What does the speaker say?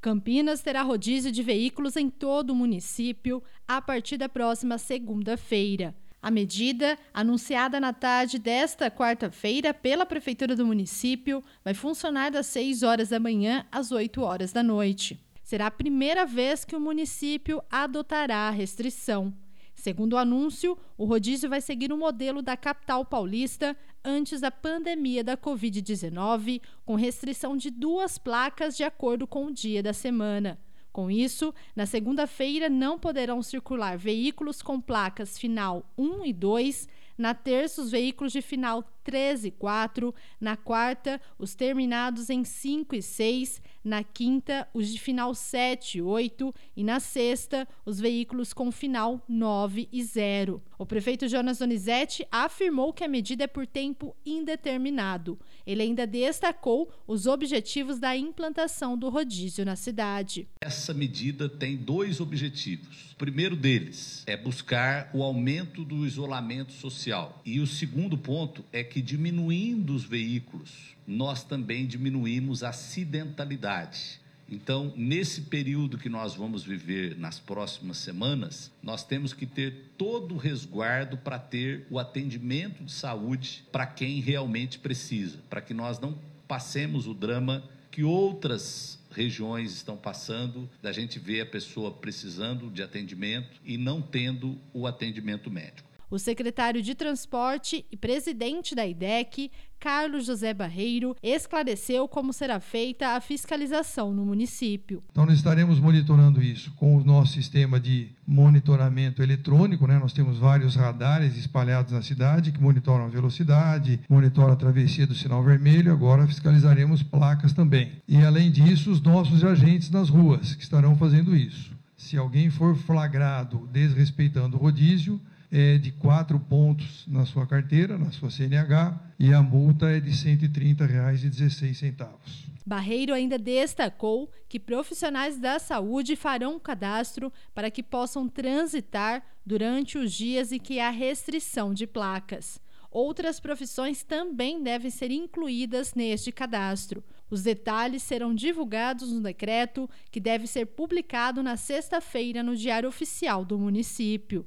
Campinas terá rodízio de veículos em todo o município a partir da próxima segunda-feira. A medida, anunciada na tarde desta quarta-feira pela Prefeitura do município, vai funcionar das 6 horas da manhã às 8 horas da noite. Será a primeira vez que o município adotará a restrição. Segundo o anúncio, o rodízio vai seguir o modelo da capital paulista antes da pandemia da Covid-19, com restrição de duas placas de acordo com o dia da semana. Com isso, na segunda-feira não poderão circular veículos com placas final 1 e 2, na terça, os veículos de final 13 e 4, na quarta, os terminados em 5 e 6, na quinta, os de final 7 e 8 e na sexta, os veículos com final 9 e 0. O prefeito Jonas Donizete afirmou que a medida é por tempo indeterminado. Ele ainda destacou os objetivos da implantação do rodízio na cidade. Essa medida tem dois objetivos. O primeiro deles é buscar o aumento do isolamento social. E o segundo ponto é que, diminuindo os veículos, nós também diminuímos a acidentalidade. Então, nesse período que nós vamos viver nas próximas semanas, nós temos que ter todo o resguardo para ter o atendimento de saúde para quem realmente precisa, para que nós não passemos o drama que outras regiões estão passando, da gente ver a pessoa precisando de atendimento e não tendo o atendimento médico. O secretário de Transporte e presidente da IDEC, Carlos José Barreiro, esclareceu como será feita a fiscalização no município. Então, nós estaremos monitorando isso com o nosso sistema de monitoramento eletrônico. Né? Nós temos vários radares espalhados na cidade que monitoram a velocidade, monitoram a travessia do sinal vermelho. Agora fiscalizaremos placas também. E, além disso, os nossos agentes nas ruas que estarão fazendo isso. Se alguém for flagrado desrespeitando o rodízio, é de quatro pontos na sua carteira, na sua CNH, e a multa é de R$ 130,16. Barreiro ainda destacou que profissionais da saúde farão um cadastro para que possam transitar durante os dias em que há restrição de placas. Outras profissões também devem ser incluídas neste cadastro. Os detalhes serão divulgados no decreto, que deve ser publicado na sexta-feira no Diário Oficial do município.